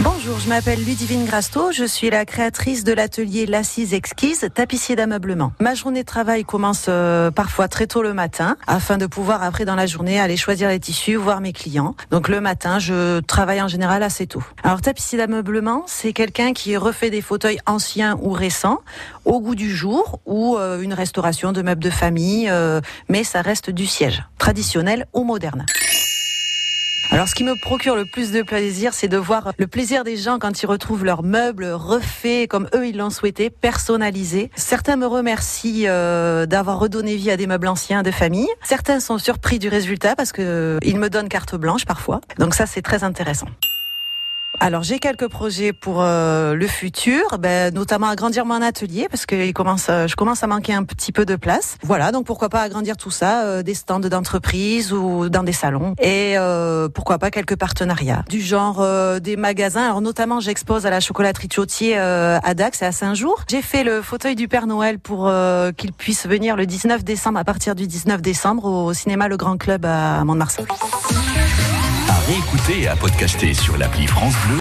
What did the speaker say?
Bonjour, je m'appelle Ludivine Grasto, je suis la créatrice de l'atelier L'Assise Exquise, tapissier d'ameublement. Ma journée de travail commence euh, parfois très tôt le matin, afin de pouvoir après dans la journée aller choisir les tissus, voir mes clients. Donc le matin, je travaille en général assez tôt. Alors tapissier d'ameublement, c'est quelqu'un qui refait des fauteuils anciens ou récents, au goût du jour, ou euh, une restauration de meubles de famille, euh, mais ça reste du siège, traditionnel ou moderne. Alors, ce qui me procure le plus de plaisir, c'est de voir le plaisir des gens quand ils retrouvent leurs meubles refaits comme eux ils l'ont souhaité, personnalisés. Certains me remercient euh, d'avoir redonné vie à des meubles anciens de famille. Certains sont surpris du résultat parce que euh, ils me donnent carte blanche parfois. Donc ça, c'est très intéressant. Alors j'ai quelques projets pour euh, le futur, ben, notamment agrandir mon atelier parce que il commence, euh, je commence à manquer un petit peu de place. Voilà, donc pourquoi pas agrandir tout ça, euh, des stands d'entreprise ou dans des salons et pourquoi pas quelques partenariats du genre des magasins. Alors notamment j'expose à la chocolaterie Chotier à Dax et à Saint-Jour. J'ai fait le fauteuil du Père Noël pour qu'il puisse venir le 19 décembre à partir du 19 décembre au cinéma Le Grand Club à Mont-de-Marsan.